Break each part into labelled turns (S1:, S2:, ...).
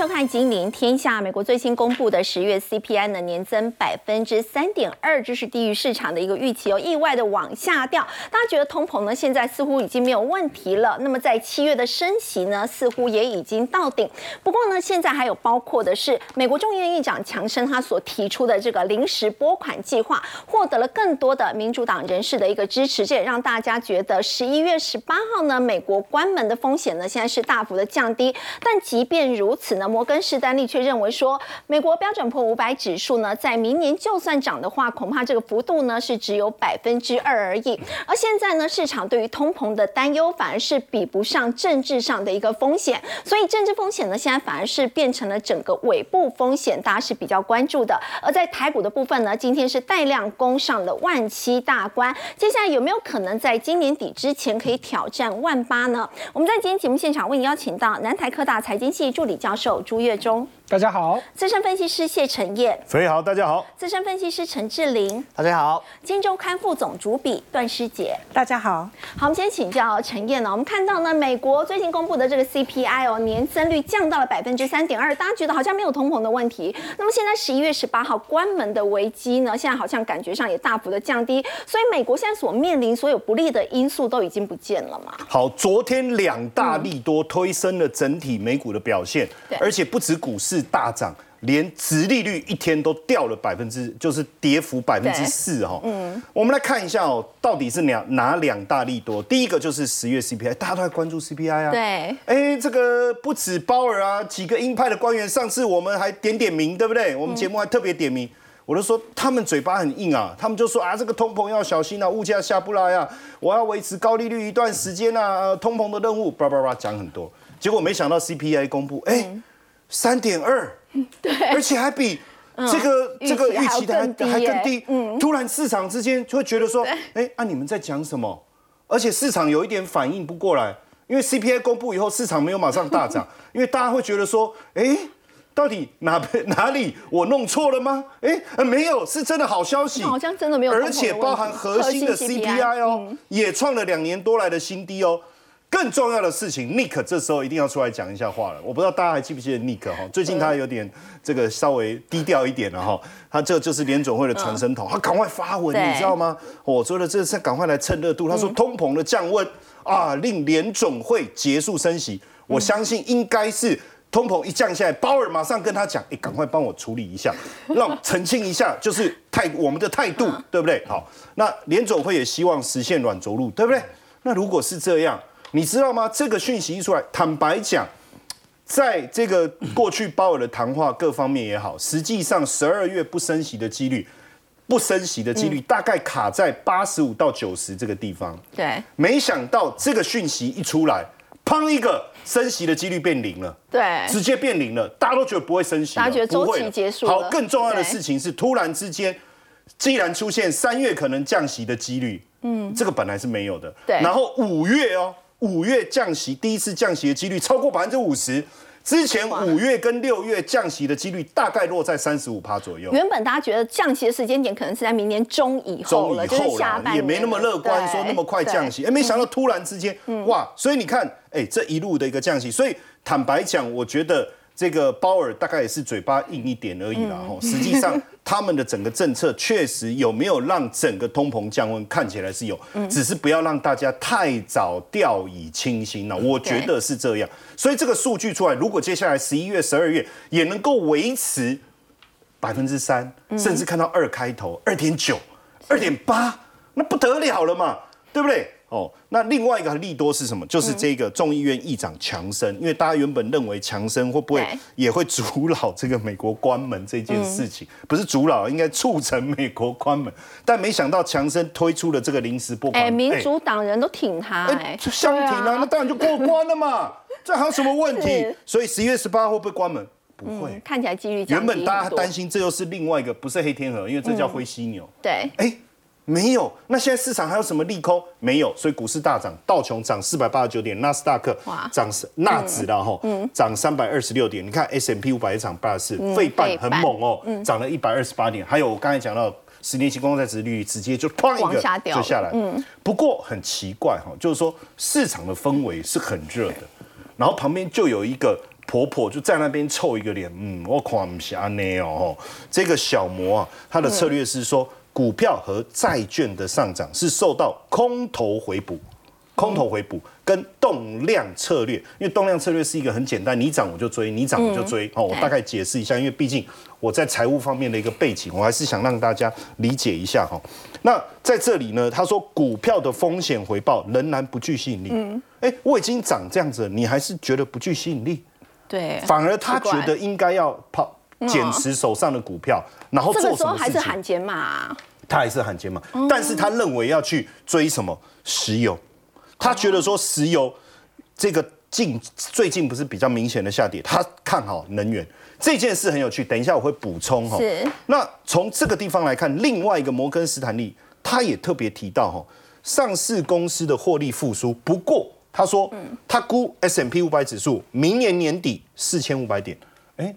S1: 收看《金陵天下》。美国最新公布的十月 CPI 呢，年增百分之三点二，这是低于市场的一个预期哦，意外的往下掉。大家觉得通膨呢，现在似乎已经没有问题了。那么在七月的升息呢，似乎也已经到顶。不过呢，现在还有包括的是，美国众议院议长强生他所提出的这个临时拨款计划，获得了更多的民主党人士的一个支持，这也让大家觉得十一月十八号呢，美国关门的风险呢，现在是大幅的降低。但即便如此呢，摩根士丹利却认为说，美国标准普五百指数呢，在明年就算涨的话，恐怕这个幅度呢是只有百分之二而已。而现在呢，市场对于通膨的担忧反而是比不上政治上的一个风险，所以政治风险呢，现在反而是变成了整个尾部风险，大家是比较关注的。而在台股的部分呢，今天是带量攻上了万七大关，接下来有没有可能在今年底之前可以挑战万八呢？我们在今天节目现场为您邀请到南台科大财经系助理教授朱月忠。
S2: 大家好，
S1: 资深分析师谢承彦，
S3: 所以好，大家好，
S1: 资深分析师陈志玲，
S4: 大家好，
S1: 金周刊副总主笔段师杰，
S5: 大家好。
S1: 好，我们先请教陈燕呢。我们看到呢，美国最近公布的这个 CPI 哦，年增率降到了百分之三点二，大家觉得好像没有通膨的问题。那么现在十一月十八号关门的危机呢，现在好像感觉上也大幅的降低，所以美国现在所面临所有不利的因素都已经不见了嘛？
S3: 好，昨天两大利多推升了整体美股的表现，而且不止股市大涨。连殖利率一天都掉了百分之，就是跌幅百分之四哈。嗯，我们来看一下哦，到底是哪哪两大利多？第一个就是十月 CPI，大家都在关注 CPI 啊。
S1: 对。
S3: 哎，这个不止鲍尔啊，几个鹰派的官员，上次我们还点点名，对不对？我们节目还特别点名，我都说他们嘴巴很硬啊，他们就说啊，这个通膨要小心啊，物价下不来啊，我要维持高利率一段时间啊，通膨的任务，叭叭叭讲很多。结果没想到 CPI 公布，哎，三点二。
S1: 对，
S3: 而且还比这个这个预期的还还更低。嗯，突然市场之间就会觉得说，哎，啊你们在讲什么？而且市场有一点反应不过来，因为 CPI 公布以后，市场没有马上大涨，因为大家会觉得说，哎，到底哪哪里我弄错了吗？哎，没有，是真的好消息，
S1: 好像真的没有，
S3: 而且包含核心的 CPI 哦，也创了两年多来的新低哦。更重要的事情，Nick 这时候一定要出来讲一下话了。我不知道大家还记不记得 Nick 哈？最近他有点这个稍微低调一点了哈。他这就是联总会的传声筒，他赶快发文，你知道吗？我说的这是赶快来蹭热度。他说通膨的降温啊，令联总会结束升息。我相信应该是通膨一降下来，鲍尔马上跟他讲，哎，赶快帮我处理一下，让澄清一下，就是态我们的态度，对不对？好，那联总会也希望实现软着陆，对不对？那如果是这样。你知道吗？这个讯息一出来，坦白讲，在这个过去鲍尔的谈话各方面也好，实际上十二月不升息的几率，不升息的几率大概卡在八十五到九十这个地方。
S1: 对，
S3: 没想到这个讯息一出来，砰一个升息的几率变零了。
S1: 对，
S3: 直接变零了，大家都觉得不会升息，
S1: 大家觉得周期结束
S3: 好，更重要的事情是，突然之间，既然出现三月可能降息的几率，嗯，这个本来是没有的。
S1: 对，
S3: 然后五月哦。五月降息，第一次降息的几率超过百分之五十。之前五月跟六月降息的几率大概落在三十五趴左右。
S1: 原本大家觉得降息的时间点可能是在明年中以后了，就是下半年，
S3: 也没那么乐观，说那么快降息。哎，没想到突然之间，哇！所以你看，哎，这一路的一个降息，所以坦白讲，我觉得。这个鲍尔大概也是嘴巴硬一点而已啦，吼，实际上他们的整个政策确实有没有让整个通膨降温，看起来是有，只是不要让大家太早掉以轻心了，我觉得是这样。所以这个数据出来，如果接下来十一月、十二月也能够维持百分之三，甚至看到二开头、二点九、二点八，那不得了了嘛，对不对？哦，那另外一个利多是什么？就是这个众议院议长强生，因为大家原本认为强生会不会也会阻扰这个美国关门这件事情，不是阻扰，应该促成美国关门。但没想到强生推出了这个临时拨款，
S1: 哎，民主党人都挺他，哎，
S3: 相挺啊，那当然就过关了嘛，这还有什么问题？所以十一月十八会不会关门？不会，
S1: 看起来几率
S3: 原本大家担心这又是另外一个，不是黑天鹅，因为这叫灰犀牛。
S1: 对，
S3: 哎。没有，那现在市场还有什么利空？没有，所以股市大涨，道琼涨四百八十九点，纳斯达克涨纳指了哈，涨三百二十六点。你看 S M P 五百一涨八十四，费半很猛哦，涨了一百二十八点。还有我刚才讲到十年期公债值率直接就哐一个就下来。嗯，不过很奇怪哈，就是说市场的氛围是很热的，然后旁边就有一个。婆婆就在那边臭一个脸，嗯，我看不下呢哦。这个小魔啊，他的策略是说，股票和债券的上涨是受到空头回补。空头回补跟动量策略，因为动量策略是一个很简单，你涨我就追，你涨我就追。哦，我大概解释一下，因为毕竟我在财务方面的一个背景，我还是想让大家理解一下哈。那在这里呢，他说股票的风险回报仍然不具吸引力。嗯，哎，我已经涨这样子，你还是觉得不具吸引力？
S1: 对，
S3: 反而他觉得应该要抛减持手上的股票，然后这个
S1: 时候还是喊减码，
S3: 他还是喊减码，但是他认为要去追什么石油。他觉得说石油这个近最近不是比较明显的下跌，他看好能源这件事很有趣。等一下我会补充哈。
S1: 是。
S3: 那从这个地方来看，另外一个摩根斯坦利他也特别提到哈，上市公司的获利复苏。不过他说，他估 S M P 五百指数明年年底四千五百点。哎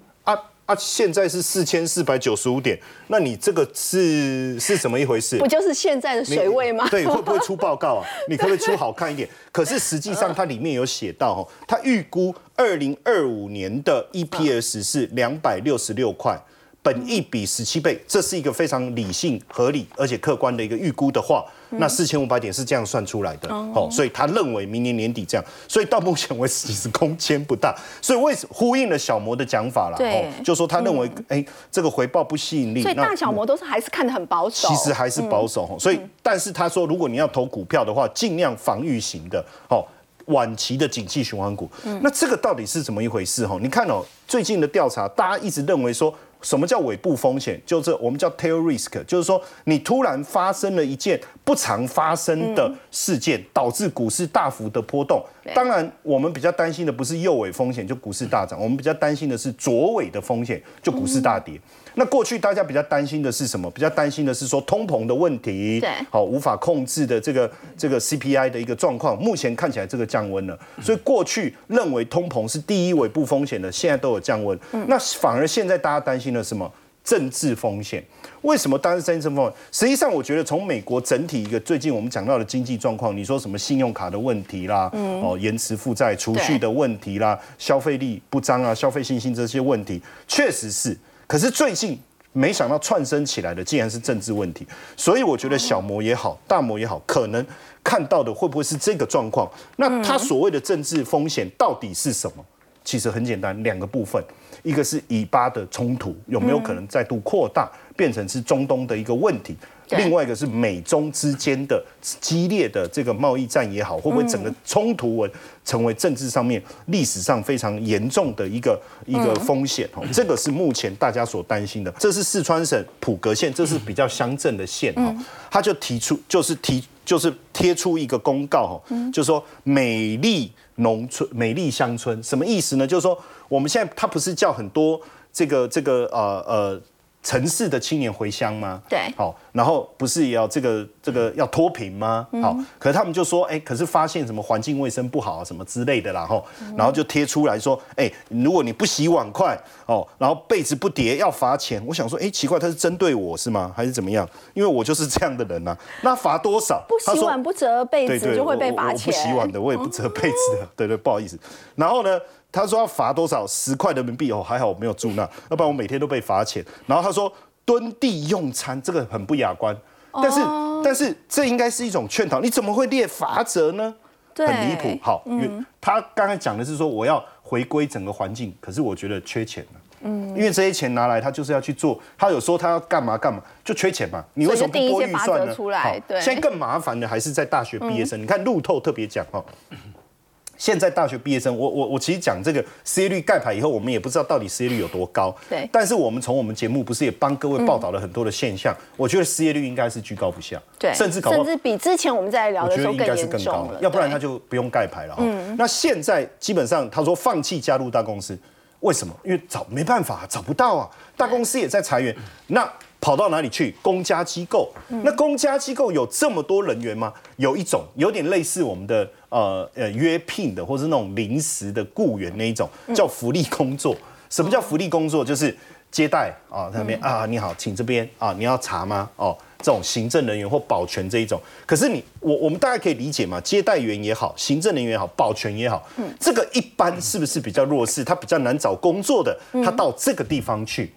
S3: 啊。啊，现在是四千四百九十五点，那你这个是是怎么一回事？
S1: 不就是现在的水位吗？
S3: 对，会不会出报告啊？你可不可以出好看一点？可是实际上它里面有写到，哦，它预估二零二五年的 EPS 是两百六十六块。本一比十七倍，这是一个非常理性、合理而且客观的一个预估的话，那四千五百点是这样算出来的。哦，所以他认为明年年底这样，所以到目前为止其实空间不大，所以为呼应了小摩的讲法了。
S1: 哦，
S3: 就说他认为，哎，这个回报不吸引力。
S1: 所以大小摩都是还是看得很保守。
S3: 其实还是保守。所以，但是他说，如果你要投股票的话，尽量防御型的，哦，晚期的景气循环股。那这个到底是怎么一回事？哈，你看哦，最近的调查，大家一直认为说。什么叫尾部风险？就是我们叫 tail risk，就是说你突然发生了一件不常发生的事件，导致股市大幅的波动。当然，我们比较担心的不是右尾风险，就股市大涨；我们比较担心的是左尾的风险，就股市大跌。那过去大家比较担心的是什么？比较担心的是说通膨的问题，
S1: 对，
S3: 好无法控制的这个这个 CPI 的一个状况。目前看起来这个降温了，所以过去认为通膨是第一尾部风险的，现在都有降温。那反而现在大家担心的什么？政治风险。为什么当时政治风险？实际上，我觉得从美国整体一个最近我们讲到的经济状况，你说什么信用卡的问题啦，哦，延迟负债、储蓄的问题啦，消费力不彰啊，消费信心这些问题，确实是。可是最近没想到串升起来的竟然是政治问题，所以我觉得小摩也好，大摩也好，可能看到的会不会是这个状况？那他所谓的政治风险到底是什么？其实很简单，两个部分，一个是以巴的冲突有没有可能再度扩大，变成是中东的一个问题。另外一个是美中之间的激烈的这个贸易战也好，会不会整个冲突文成为政治上面历史上非常严重的一个一个风险？哦，这个是目前大家所担心的。这是四川省普格县，这是比较乡镇的县哈，他就提出就是提就是贴出一个公告哈，就说美丽农村、美丽乡村什么意思呢？就是说我们现在它不是叫很多这个这个呃呃。城市的青年回乡吗？
S1: 对，
S3: 好，然后不是也要这个这个要脱贫吗？好，可是他们就说，哎，可是发现什么环境卫生不好啊，什么之类的啦，吼，然后就贴出来说，哎，如果你不洗碗筷，哦，然后被子不叠要罚钱。我想说，哎，奇怪，他是针对我是吗？还是怎么样？因为我就是这样的人呐。那罚多少？
S1: 不洗碗不折被子就会被罚钱。
S3: 不洗碗的我也不折被子的，对对，不好意思。然后呢？他说要罚多少十块人民币哦，还好我没有住那，要不然我每天都被罚钱。然后他说蹲地用餐这个很不雅观，但是但是这应该是一种劝导，你怎么会列罚则呢？很离谱。好，因为他刚才讲的是说我要回归整个环境，可是我觉得缺钱了。嗯，因为这些钱拿来他就是要去做，他有说他要干嘛干嘛，就缺钱嘛。你为什么不拨预算呢？
S1: 好，
S3: 现在更麻烦的还是在大学毕业生。你看路透特别讲哈。现在大学毕业生，我我我其实讲这个失业率盖牌以后，我们也不知道到底失业率有多高。
S1: 对。
S3: 但是我们从我们节目不是也帮各位报道了很多的现象？我觉得失业率应该是居高不下。
S1: 对。
S3: 甚至
S1: 甚至比之前我们在聊的时候更
S3: 严重了。要不然他就不用盖牌了。嗯。那现在基本上他说放弃加入大公司，为什么？因为找没办法，找不到啊。大公司也在裁员。那。跑到哪里去？公家机构，那公家机构有这么多人员吗？有一种有点类似我们的呃呃约聘的，或是那种临时的雇员那一种，叫福利工作。什么叫福利工作？就是接待啊，那边啊，你好，请这边啊，你要查吗？哦，这种行政人员或保全这一种。可是你我我们大家可以理解嘛，接待员也好，行政人员也好，保全也好，这个一般是不是比较弱势？他比较难找工作的，他到这个地方去。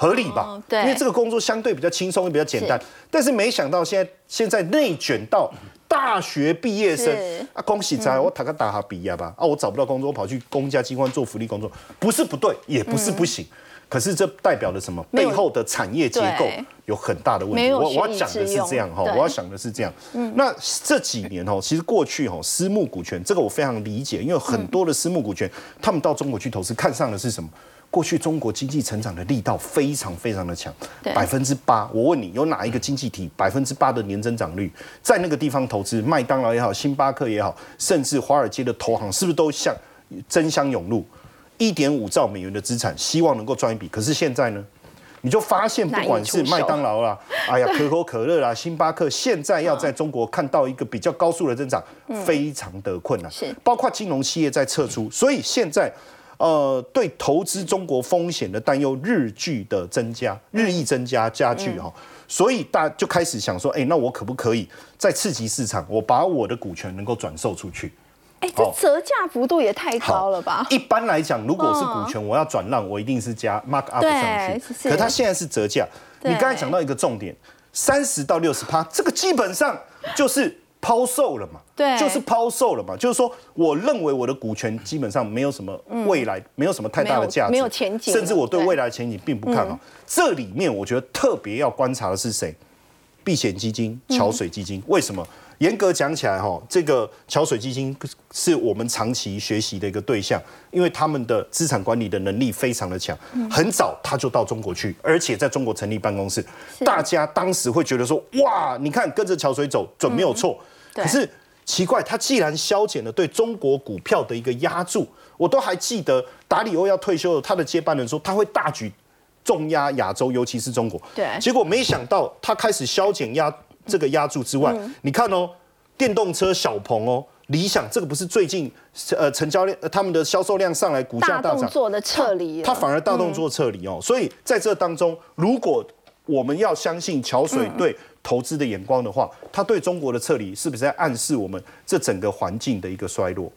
S3: 合理吧？
S1: 对，
S3: 因为这个工作相对比较轻松，也比较简单。但是没想到现在现在内卷到大学毕业生啊，恭喜在，我打个打哈比亚吧啊，我找不到工作，我跑去公家机关做福利工作，不是不对，也不是不行。可是这代表了什么？背后的产业结构有很大的问题。我我要讲的是这样哈，我要想的是这样。那这几年哦，其实过去哦，私募股权这个我非常理解，因为很多的私募股权，他们到中国去投资，看上的是什么？过去中国经济成长的力道非常非常的强，百分之八。我问你，有哪一个经济体百分之八的年增长率，在那个地方投资，麦当劳也好，星巴克也好，甚至华尔街的投行，是不是都像争相涌入？一点五兆美元的资产，希望能够赚一笔。可是现在呢，你就发现，不管是麦当劳啦，哎呀，可口可乐啦，星巴克，现在要在中国看到一个比较高速的增长，非常的困难。
S1: 是，
S3: 包括金融企业在撤出，所以现在。呃，对投资中国风险的担忧日剧的增加，日益增加加剧哈，所以大就开始想说，哎，那我可不可以在刺激市场，我把我的股权能够转售出去？
S1: 哎，这折价幅度也太高了吧？
S3: 一般来讲，如果是股权，我要转让，我一定是加 mark up 上去。可它现在是折价。你刚才讲到一个重点，三十到六十趴，这个基本上就是。抛售了嘛？
S1: 对，
S3: 就是抛售了嘛。就是说，我认为我的股权基本上没有什么未来，没有什么太大的价值，
S1: 没有前景，
S3: 甚至我对未来的前景并不看好。这里面我觉得特别要观察的是谁？避险基金、桥水基金。为什么？严格讲起来，哈，这个桥水基金是我们长期学习的一个对象，因为他们的资产管理的能力非常的强。很早他就到中国去，而且在中国成立办公室。大家当时会觉得说，哇，你看跟着桥水走准没有错。可是奇怪，他既然削减了对中国股票的一个压注，我都还记得达里欧要退休了，他的接班人说他会大举重压亚洲，尤其是中国。
S1: 对，
S3: 结果没想到他开始削减压这个压注之外，你看哦，电动车小鹏哦，理想这个不是最近呃成交量他们的销售量上来，股价大涨，
S1: 做的撤离，
S3: 他反而大动作撤离哦，所以在这当中，如果我们要相信桥水对。投资的眼光的话，他对中国的撤离是不是在暗示我们这整个环境的一个衰落？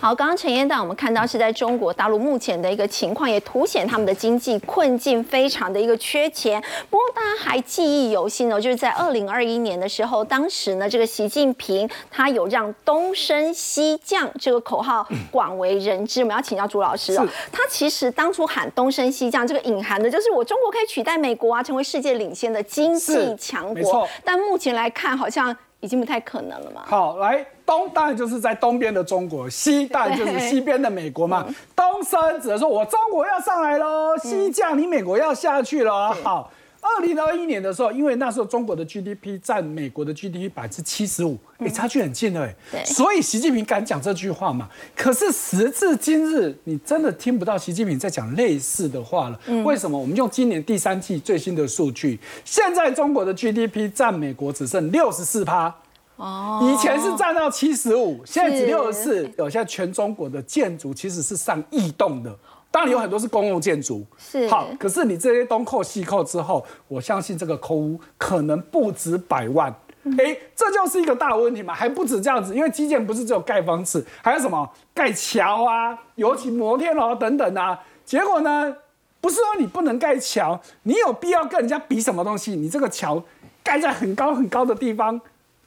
S1: 好，刚刚陈燕带我们看到是在中国大陆目前的一个情况，也凸显他们的经济困境非常的一个缺钱。不过大家还记忆犹新哦，就是在二零二一年的时候，当时呢，这个习近平他有让东升西降这个口号广为人知。我们要请教朱老师哦，他其实当初喊东升西降，这个隐含的就是我中国可以取代美国啊，成为世界领先的经济强国。但目前来看，好像。已经不太可能了嘛。
S2: 好，来东当然就是在东边的中国，西当然就是西边的美国嘛。东升指的说，我中国要上来喽，西降你美国要下去了。好，二零二一年的时候，因为那时候中国的 GDP 占美国的 GDP 百分之七十五，哎，差距很近了，哎。所以习近平敢讲这句话嘛？可是时至今日，你真的听不到习近平在讲类似的话了。为什么？我们用今年第三季最新的数据，现在中国的 GDP 占美国只剩六十四趴。哦，以前是占到七十五，现在只六十四。有现在全中国的建筑其实是上亿栋的，当然有很多是公共建筑。
S1: 是
S2: 好，可是你这些东扣西扣之后，我相信这个空屋可能不止百万。哎，这就是一个大问题嘛，还不止这样子，因为基建不是只有盖房子，还有什么盖桥啊，尤其摩天楼等等啊。结果呢，不是说你不能盖桥，你有必要跟人家比什么东西？你这个桥盖在很高很高的地方。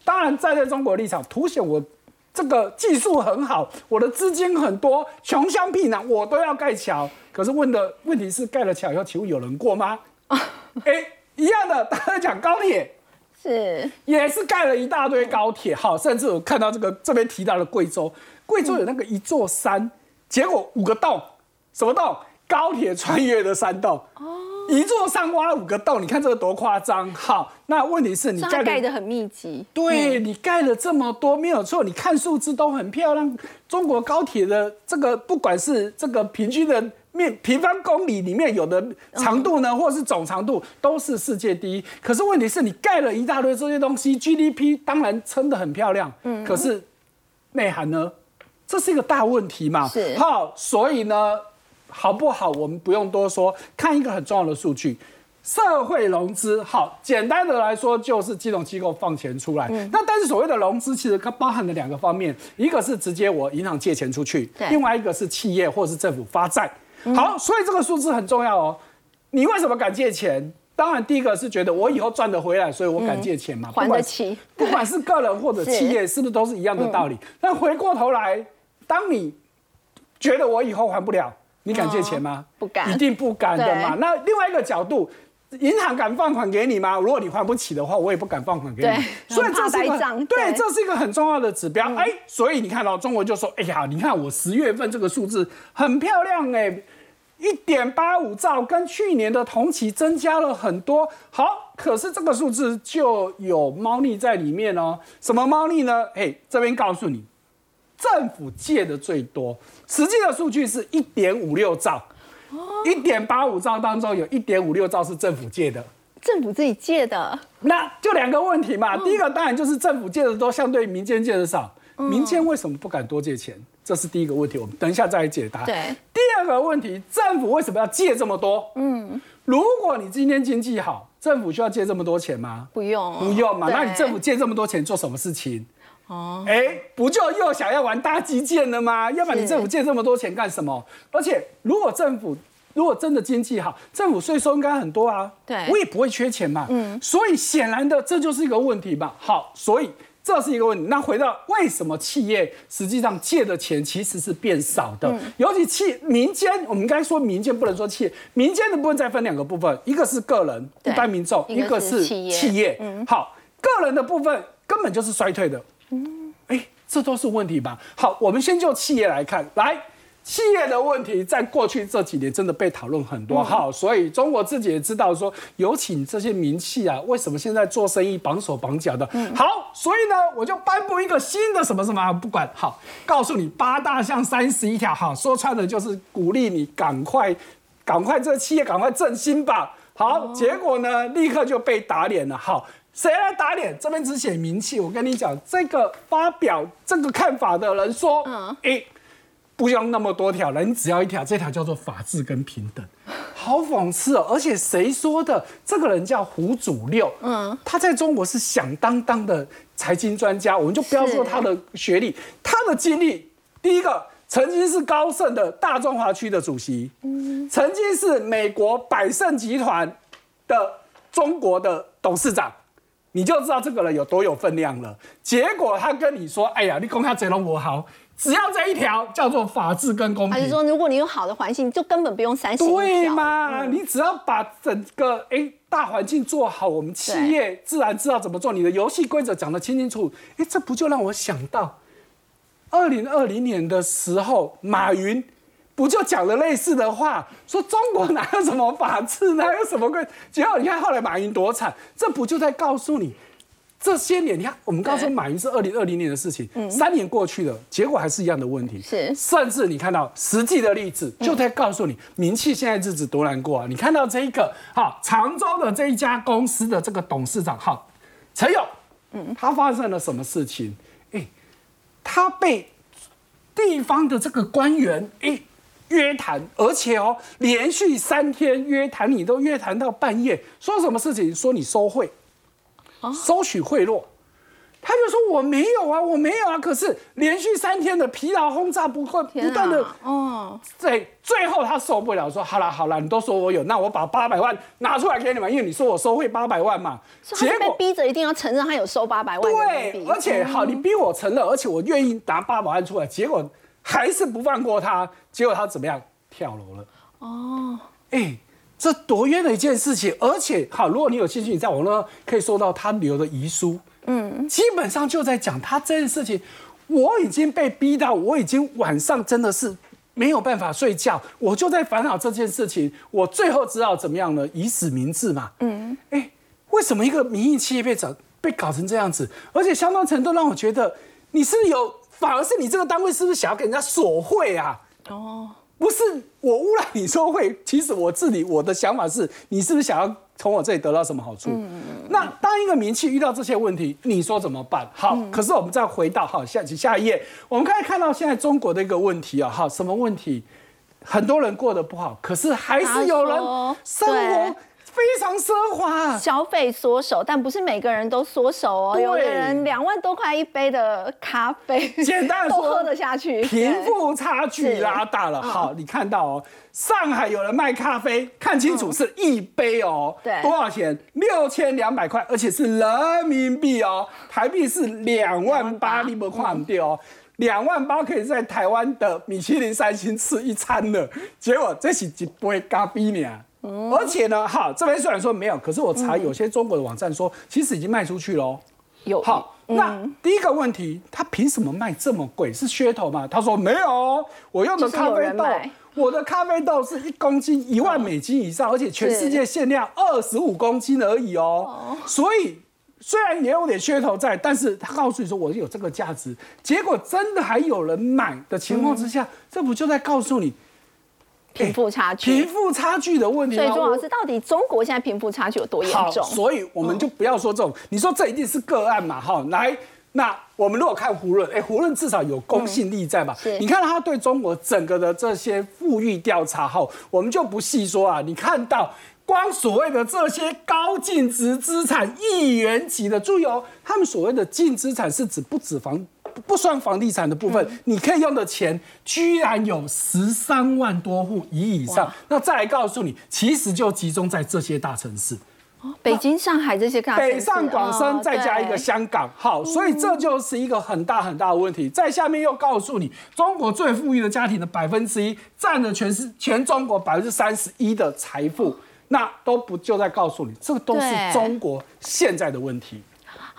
S2: 当然，站在中国立场，凸显我这个技术很好，我的资金很多，穷乡僻壤我都要盖桥。可是问的问题是，盖了桥以后，请问有人过吗？哎，一样的，大家讲高铁
S1: 是，
S2: 也是盖了一大堆高铁。好，甚至我看到这个这边提到了贵州，贵州有那个一座山，结果五个洞，什么洞？高铁穿越的山洞。哦。一座上挖五个洞，你看这个多夸张！好，那问题是你
S1: 盖盖的很密集，
S2: 对你盖了这么多没有错，你看数字都很漂亮。中国高铁的这个不管是这个平均的面平方公里里面有的长度呢，或是总长度都是世界第一。可是问题是你盖了一大堆这些东西，GDP 当然撑得很漂亮，嗯，可是内涵呢，这是一个大问题嘛？
S1: 是
S2: 好，所以呢。好不好？我们不用多说，看一个很重要的数据，社会融资，好，简单的来说就是金融机构放钱出来。那但是所谓的融资，其实它包含了两个方面，一个是直接我银行借钱出去，另外一个是企业或者是政府发债。好，所以这个数字很重要哦。你为什么敢借钱？当然，第一个是觉得我以后赚得回来，所以我敢借钱嘛，
S1: 还得起。
S2: 不管是个人或者企业，是不是都是一样的道理？那回过头来，当你觉得我以后还不了，你敢借钱吗？
S1: 不敢，
S2: 一定不敢的嘛。那另外一个角度。银行敢放款给你吗？如果你还不起的话，我也不敢放款给
S1: 你。所以 这是一个
S2: 对，这是一个很重要的指标。哎，所以你看到中国就说：“哎呀，你看我十月份这个数字很漂亮哎，一点八五兆，跟去年的同期增加了很多。好，可是这个数字就有猫腻在里面哦。什么猫腻呢？哎，这边告诉你，政府借的最多，实际的数据是一点五六兆。”一点八五兆当中，有一点五六兆是政府借的，
S1: 政府自己借的，
S2: 那就两个问题嘛。第一个当然就是政府借的多，相对民间借的少。民间为什么不敢多借钱？这是第一个问题，我们等一下再来解答。
S1: 对。
S2: 第二个问题，政府为什么要借这么多？嗯，如果你今天经济好，政府需要借这么多钱吗？
S1: 不用，
S2: 不用嘛。那你政府借这么多钱做什么事情？哦，哎，不就又想要玩大基建了吗？要不然你政府借这么多钱干什么？而且如果政府如果真的经济好，政府税收应该很多啊。
S1: 对，
S2: 我也不会缺钱嘛。嗯，所以显然的，这就是一个问题吧。好，所以这是一个问题。那回到为什么企业实际上借的钱其实是变少的？尤其企民间，我们该说民间不能说企业，民间的部分再分两个部分，一个是个人一般民众，一个是企业。嗯，好，个人的部分根本就是衰退的。这都是问题吧？好，我们先就企业来看，来。企业的问题在过去这几年真的被讨论很多，好，所以中国自己也知道说，有请这些名气啊，为什么现在做生意绑手绑脚的？好，所以呢，我就颁布一个新的什么什么，不管好，告诉你八大项三十一条，好，说穿了就是鼓励你赶快，赶快这企业赶快振兴吧。好，结果呢，立刻就被打脸了。好，谁来打脸？这边只写名气，我跟你讲，这个发表这个看法的人说，嗯，哎。不用那么多条了，你只要一条，这条叫做法治跟平等，好讽刺哦！而且谁说的？这个人叫胡祖六，嗯，他在中国是响当当的财经专家，我们就不要说他的学历，他的经历，第一个曾经是高盛的大中华区的主席，嗯，曾经是美国百盛集团的中国的董事长，你就知道这个人有多有分量了。结果他跟你说：“哎呀，你公开贼龙我好。”只要这一条叫做法治跟公平，
S1: 还是说，如果你有好的环境，就根本不用三心
S2: 对嘛？你只要把整个哎大环境做好，我们企业自然知道怎么做。你的游戏规则讲得清清楚，哎，这不就让我想到二零二零年的时候，马云不就讲了类似的话，说中国哪有什么法治，哪有什么规？结果你看后来马云多惨，这不就在告诉你？这些年，你看，我们刚说马云是二零二零年的事情，三年过去了，结果还是一样的问题。
S1: 是，
S2: 甚至你看到实际的例子，就在告诉你，名气现在日子多难过啊！你看到这一个，哈，常州的这一家公司的这个董事长，哈，陈勇，嗯，他发生了什么事情？哎，他被地方的这个官员，哎，约谈，而且哦，连续三天约谈，你都约谈到半夜，说什么事情？说你收贿。收取贿赂，他就说我没有啊，我没有啊。可是连续三天的疲劳轰炸，不会不断的，哦，对，最后他受不了，说好了好了，你都说我有，那我把八百万拿出来给你们，因为你说我收贿八百万嘛。
S1: 结果逼着一定要承认他有收八百万。
S2: 对，而且好，你逼我承认，而且我愿意拿八百万出来，结果还是不放过他，结果他怎么样？跳楼了。哦，哎。这多冤的一件事情，而且好，如果你有兴趣，你在网络上可以搜到他留的遗书，嗯，基本上就在讲他这件事情。我已经被逼到，我已经晚上真的是没有办法睡觉，我就在烦恼这件事情。我最后知道怎么样呢？以死明志嘛，嗯，哎，为什么一个民营企业被整被搞成这样子？而且相当程度让我觉得，你是有，反而是你这个单位是不是想要给人家索贿啊？哦。不是我污染你说会，其实我自己我的想法是，你是不是想要从我这里得到什么好处？那当一个名气遇到这些问题，你说怎么办？好，可是我们再回到好下下一页，我们可以看到现在中国的一个问题啊，哈，什么问题？很多人过得不好，可是还是有人生活非常奢华，
S1: 消费缩手，但不是每个人都缩手哦。有的人两万多块一杯的咖啡，
S2: 简单说
S1: 都喝得下去，
S2: 贫富差距拉大了。好，你看到哦，上海有人卖咖啡，看清楚是一杯哦，
S1: 对，
S2: 多少钱？六千两百块，而且是人民币哦，台币是两万八，你没看对哦。两万八可以在台湾的米其林三星吃一餐了，结果这是一杯咖啡呢。而且呢，好，这边虽然说没有，可是我查有些中国的网站说，其实已经卖出去喽。
S1: 有
S2: 好，那第一个问题，他凭什么卖这么贵？是噱头吗？他说没有，我用的咖啡豆，我的咖啡豆是一公斤一万美金以上，而且全世界限量二十五公斤而已哦。所以虽然也有点噱头在，但是他告诉你说我有这个价值，结果真的还有人买的情况之下，这不就在告诉你？
S1: 贫富差距，
S2: 贫富差距的问题。
S1: 所以钟老师，到底中国现在贫富差距有多严重？
S2: 所以我们就不要说这种，你说这一定是个案嘛？哈，来，那我们如果看胡润，哎，胡润至少有公信力在吧？你看他对中国整个的这些富裕调查后，我们就不细说啊。你看到光所谓的这些高净值资产亿元级的，注意哦，他们所谓的净资产是指不止房。不算房地产的部分，你可以用的钱居然有十三万多户以以上。那再来告诉你，其实就集中在这些大城市，
S1: 北京、上海这些大
S2: 北上广深，再加一个香港。好，所以这就是一个很大很大的问题。在下面又告诉你，中国最富裕的家庭的百分之一，占了全是全中国百分之三十一的财富。那都不就在告诉你，这个都是中国现在的问题。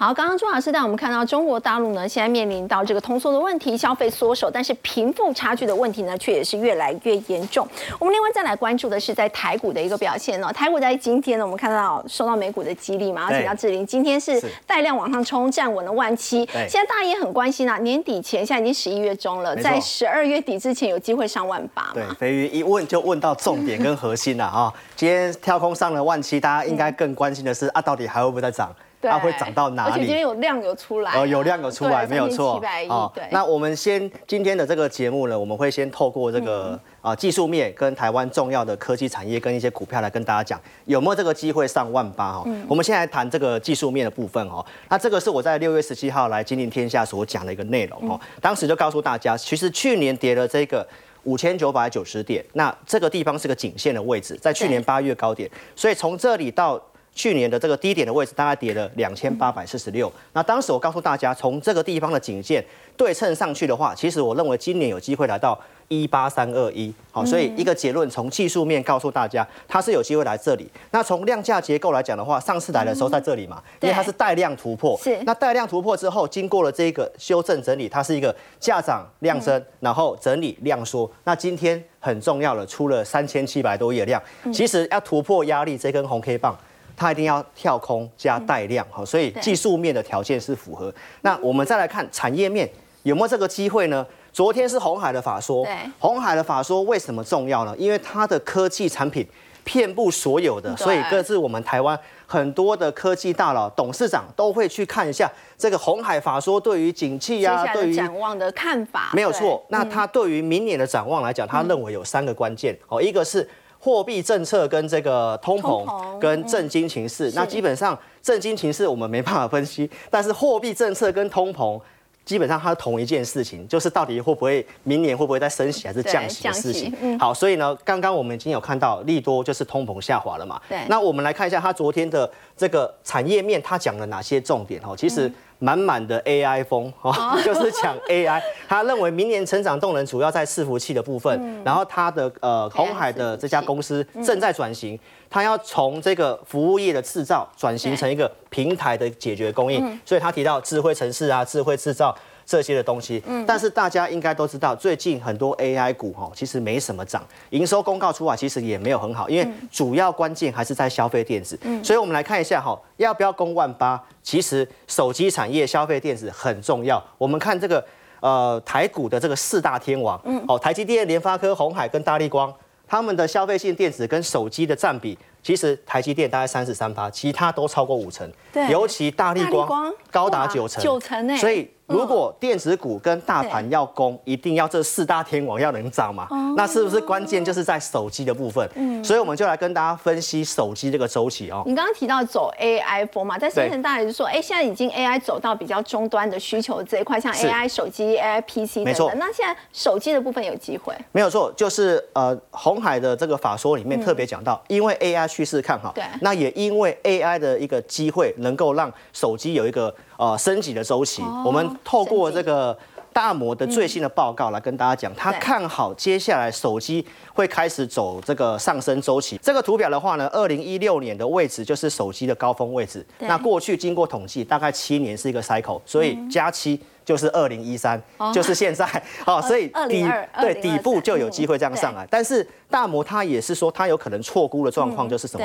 S1: 好，刚刚朱老师带我们看到中国大陆呢，现在面临到这个通缩的问题，消费缩手，但是贫富差距的问题呢，却也是越来越严重。我们另外再来关注的是在台股的一个表现哦。台股在今天呢，我们看到受到美股的激励嘛，而且要志玲今天是带量往上冲，站稳了万七。现在大家也很关心啊，年底前现在已经十一月中了，在十二月底之前有机会上万八
S4: 对，肥鱼一问就问到重点跟核心了啊。今天跳空上了万七，大家应该更关心的是啊，到底还会不会再涨？它会涨到哪里？而
S1: 且今天有量有出来，呃，
S4: 有量有出来，没有错。
S1: 哦，对。
S4: 那我们先今天的这个节目呢，我们会先透过这个啊技术面跟台湾重要的科技产业跟一些股票来跟大家讲，有没有这个机会上万八哈？我们先来谈这个技术面的部分哦。那这个是我在六月十七号来金陵天下所讲的一个内容哦。当时就告诉大家，其实去年跌了这个五千九百九十点，那这个地方是个颈线的位置，在去年八月高点，所以从这里到。去年的这个低点的位置大概跌了两千八百四十六。那当时我告诉大家，从这个地方的颈线对称上去的话，其实我认为今年有机会来到一八三二一。好，所以一个结论，从技术面告诉大家，它是有机会来这里。那从量价结构来讲的话，上次来的时候在这里嘛，因为它是带量突破。
S1: 是。
S4: 那带量突破之后，经过了这个修正整理，它是一个价涨量增，然后整理量缩。那今天很重要了，出了三千七百多亿的量，其实要突破压力，这根红 K 棒。它一定要跳空加带量，好，所以技术面的条件是符合。那我们再来看产业面有没有这个机会呢？昨天是红海的法说，红海的法说为什么重要呢？因为它的科技产品遍布所有的，所以各自我们台湾很多的科技大佬、董事长都会去看一下这个红海法说对于景气呀、
S1: 对于展望的看法。
S4: 没有错，那他对于明年的展望来讲，他认为有三个关键，哦，一个是。货币政策跟这个通膨跟震惊情势，那基本上震惊情势我们没办法分析，但是货币政策跟通膨基本上它是同一件事情，就是到底会不会明年会不会再升息还是降息的事情。好，所以呢，刚刚我们已经有看到利多就是通膨下滑了嘛。
S1: 对。
S4: 那我们来看一下它昨天的这个产业面，它讲了哪些重点哦？其实。满满的 AI 风 哦，就是讲 AI。他认为明年成长动能主要在伺服器的部分，然后他的呃红海的这家公司正在转型，他要从这个服务业的制造转型成一个平台的解决供应，所以他提到智慧城市啊，智慧制造。这些的东西，嗯，但是大家应该都知道，最近很多 AI 股哈，其实没什么涨，营收公告出来其实也没有很好，因为主要关键还是在消费电子，嗯，所以我们来看一下哈，要不要攻万八？其实手机产业、消费电子很重要。我们看这个呃台股的这个四大天王，嗯，哦，台积电、联发科、红海跟大力光，他们的消费性电子跟手机的占比，其实台积电大概三十三趴，其他都超过五成，
S1: 对，
S4: 尤其大力光高达九成，
S1: 九成
S4: 所以。如果电子股跟大盘要攻，一定要这四大天王要能涨嘛？那是不是关键就是在手机的部分？嗯，所以我们就来跟大家分析手机这个周期哦。
S1: 你刚刚提到走 AI 风嘛，在先前大家就说，哎，现在已经 AI 走到比较终端的需求这一块，像 AI 手机、AI PC 等等。那现在手机的部分有机会？
S4: 没有错，就是呃，红海的这个法说里面特别讲到，因为 AI 趋势看好，
S1: 对，
S4: 那也因为 AI 的一个机会，能够让手机有一个呃升级的周期。我们透过这个。大摩的最新的报告来跟大家讲，他看好接下来手机会开始走这个上升周期。这个图表的话呢，二零一六年的位置就是手机的高峰位置。那过去经过统计，大概七年是一个 cycle，所以加七就是二零一三，就是现在。好，所以
S1: 底
S4: 对底部就有机会这样上来。但是大摩他也是说，他有可能错估的状况就是什么？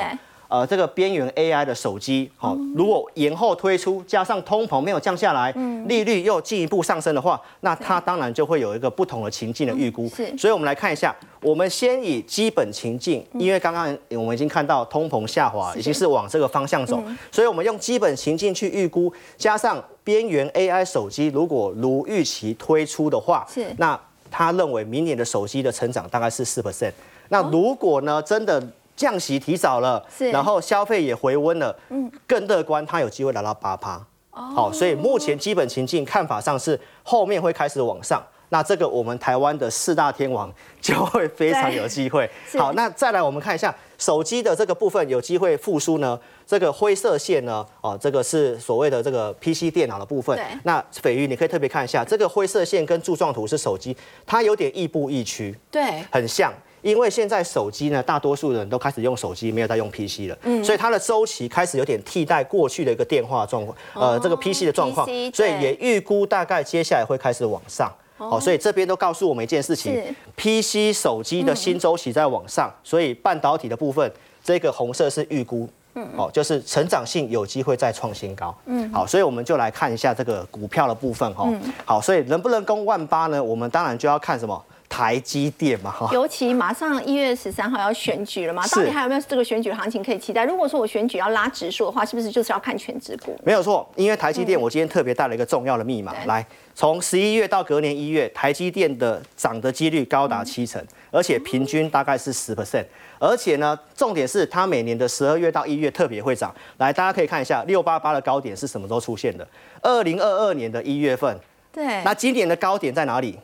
S4: 呃，这个边缘 AI 的手机，好，如果延后推出，加上通膨没有降下来，利率又进一步上升的话，那它当然就会有一个不同的情境的预估。
S1: 是，
S4: 所以我们来看一下，我们先以基本情境，因为刚刚我们已经看到通膨下滑，已经是往这个方向走，所以我们用基本情境去预估，加上边缘 AI 手机如果如预期推出的话，
S1: 是，
S4: 那他认为明年的手机的成长大概是四 percent。那如果呢，真的降息提早了，然后消费也回温了，嗯，更乐观，它有机会达到八趴。好，所以目前基本情境看法上是后面会开始往上。那这个我们台湾的四大天王就会非常有机会。好，那再来我们看一下手机的这个部分有机会复苏呢？这个灰色线呢？哦，这个是所谓的这个 PC 电脑的部分。那斐鱼你可以特别看一下，这个灰色线跟柱状图是手机，它有点亦步亦趋。
S1: 对，
S4: 很像。因为现在手机呢，大多数人都开始用手机，没有在用 PC 了，嗯，所以它的周期开始有点替代过去的一个电话状况，呃，这个 PC 的状况，所以也预估大概接下来会开始往上，哦，所以这边都告诉我们一件事情，PC 手机的新周期在往上，所以半导体的部分，这个红色是预估，嗯，哦，就是成长性有机会再创新高，嗯，好，所以我们就来看一下这个股票的部分，哈，好，所以能不能攻万八呢？我们当然就要看什么？台积电嘛，哈，
S1: 尤其马上一月十三号要选举了嘛，到底还有没有这个选举行情可以期待？如果说我选举要拉指数的话，是不是就是要看全指股？
S4: 没有错，因为台积电，我今天特别带了一个重要的密码来，从十一月到隔年一月，台积电的涨的几率高达七成，而且平均大概是十 percent，而且呢，重点是它每年的十二月到一月特别会涨。来，大家可以看一下六八八的高点是什么时候出现的？二零二二年的一月份。
S1: 对。
S4: 那今年的高点在哪里？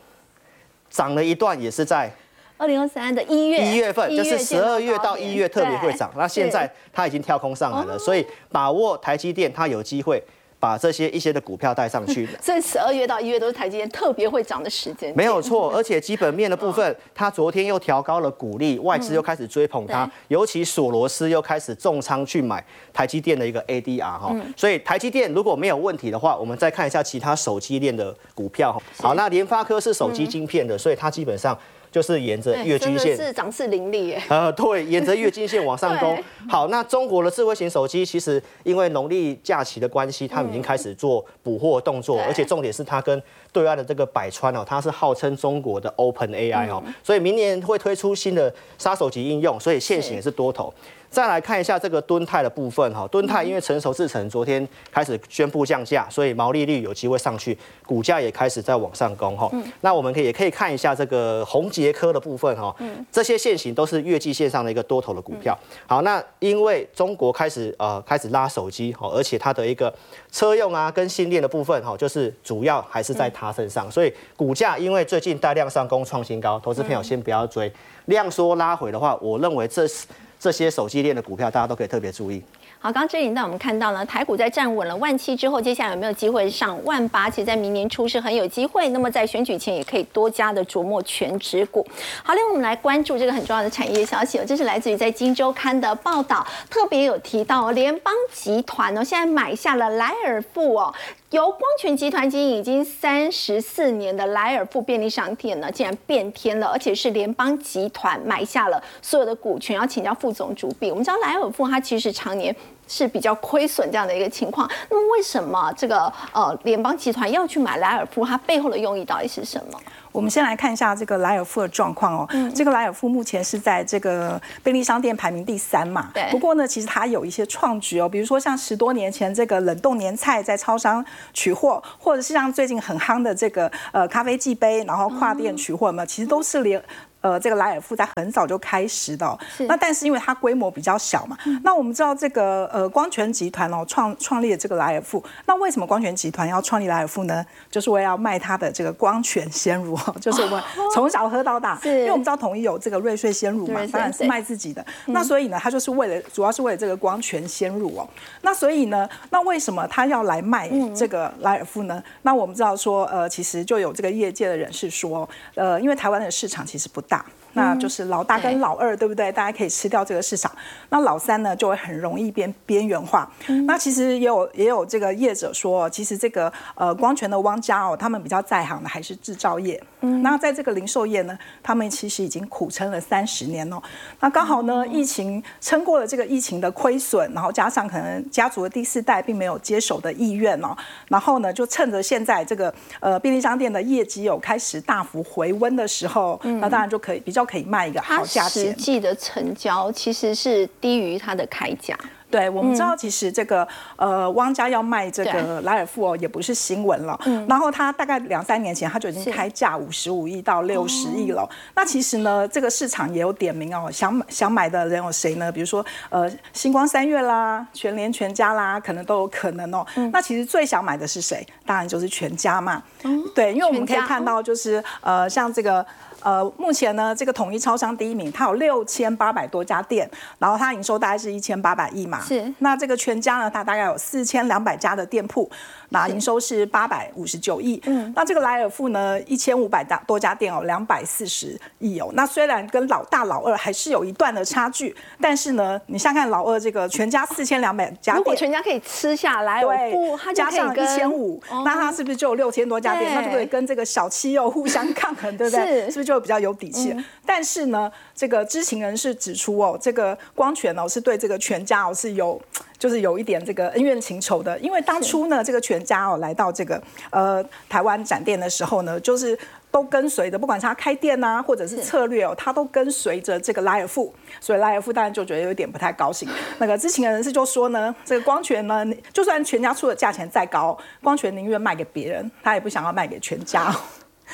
S4: 涨了一段，也是在
S1: 二零二三的一月
S4: 一月份，就是十二月到一月特别会涨。那现在它已经跳空上来了，所以把握台积电，它有机会。把这些一些的股票带上去，
S1: 所以十二月到一月都是台积电特别会涨的时间。
S4: 没有错，而且基本面的部分，它昨天又调高了股利，外资又开始追捧它，尤其索罗斯又开始重仓去买台积电的一个 ADR 哈，所以台积电如果没有问题的话，我们再看一下其他手机链的股票。好，那联发科是手机晶片的，所以它基本上。就是沿着月均线，
S1: 是涨势凌厉耶。
S4: 呃，对，沿着月均线往上攻。好，那中国的智慧型手机其实因为农历假期的关系，他们已经开始做补货动作，而且重点是它跟对岸的这个百川哦，它是号称中国的 Open AI 哦，所以明年会推出新的杀手级应用，所以现行也是多头。再来看一下这个敦泰的部分哈，敦泰因为成熟制成昨天开始宣布降价，所以毛利率有机会上去，股价也开始在往上攻哈。那我们可以也可以看一下这个宏杰科的部分哈，这些线型都是月季线上的一个多头的股票。好，那因为中国开始呃开始拉手机哈，而且它的一个车用啊跟新链的部分哈，就是主要还是在它身上，所以股价因为最近大量上攻创新高，投资朋友先不要追，量缩拉回的话，我认为这是。这些手机链的股票，大家都可以特别注意。
S1: 好，刚刚这里带我们看到呢，台股在站稳了万七之后，接下来有没有机会上万八？其实，在明年初是很有机会。那么，在选举前也可以多加的琢磨全指股。好，另外我们来关注这个很重要的产业消息哦，这是来自于在《金周刊》的报道，特别有提到联邦集团哦，现在买下了莱尔富哦。由光泉集团经营已经三十四年的莱尔富便利商店呢，竟然变天了，而且是联邦集团买下了所有的股权。要请教副总主笔，我们知道莱尔富它其实常年。是比较亏损这样的一个情况。那么为什么这个呃联邦集团要去买莱尔富？它背后的用意到底是什么？
S5: 我们先来看一下这个莱尔富的状况哦。这个莱尔富目前是在这个便利商店排名第三嘛。
S1: 对。
S5: 不过呢，其实它有一些创举哦，比如说像十多年前这个冷冻年菜在超商取货，或者是像最近很夯的这个呃咖啡计杯，然后跨店取货嘛，其实都是连。呃，这个莱尔富在很早就开始的，那但是因为它规模比较小嘛，那我们知道这个呃光泉集团哦创创立了这个莱尔富，那为什么光泉集团要创立莱尔富呢？就是为了要卖它的这个光泉鲜乳，就是我们从小喝到大，因为我们知道统一有这个瑞穗鲜乳嘛，当然是卖自己的，那所以呢，它就是为了主要是为了这个光泉鲜乳哦，那所以呢，那为什么他要来卖这个莱尔富呢？那我们知道说，呃，其实就有这个业界的人士说，呃，因为台湾的市场其实不。大，那就是老大跟老二，对不对？大家可以吃掉这个市场。那老三呢，就会很容易边边缘化。那其实也有也有这个业者说，其实这个呃光泉的汪家哦，他们比较在行的还是制造业。那在这个零售业呢，他们其实已经苦撑了三十年哦。那刚好呢，疫情撑过了这个疫情的亏损，然后加上可能家族的第四代并没有接手的意愿哦，然后呢，就趁着现在这个呃便利商店的业绩有开始大幅回温的时候，那当然就。可以比较可以卖一个好价钱，
S1: 实际的成交其实是低于它的开价。
S5: 对，我们知道其实这个呃，汪家要卖这个莱尔富哦，也不是新闻了。嗯。然后他大概两三年前他就已经开价五十五亿到六十亿了。那其实呢，这个市场也有点名哦，想买想买的人有谁呢？比如说呃，星光三月啦，全联全家啦，可能都有可能哦。嗯。那其实最想买的是谁？当然就是全家嘛。嗯。对，因为我们可以看到就是呃，像这个。呃，目前呢，这个统一超商第一名，它有六千八百多家店，然后它营收大概是一千八百亿嘛。
S1: 是。
S5: 那这个全家呢，它大概有四千两百家的店铺，那营收是八百五十九亿。嗯。那这个莱尔富呢，一千五百家多家店哦，两百四十亿哦。那虽然跟老大老二还是有一段的差距，但是呢，你想看老二这个全家四千两百家店，如
S1: 果全家可以吃下来，对，
S5: 加上一千五，那它是不是就有六千多家店？那就可以跟这个小七又互相抗衡，对不对？是。是不是就比较有底气？但是呢，这个知情人士指出哦，这个光权哦是对这个全家哦是有，就是有一点这个恩怨情仇的。因为当初呢，这个全家哦来到这个呃台湾展店的时候呢，就是都跟随着，不管是他开店呐，或者是策略哦，他都跟随着这个拉尔夫，所以拉尔夫当然就觉得有点不太高兴。那个知情的人士就说呢，这个光权呢，就算全家出的价钱再高，光权宁愿卖给别人，他也不想要卖给全家。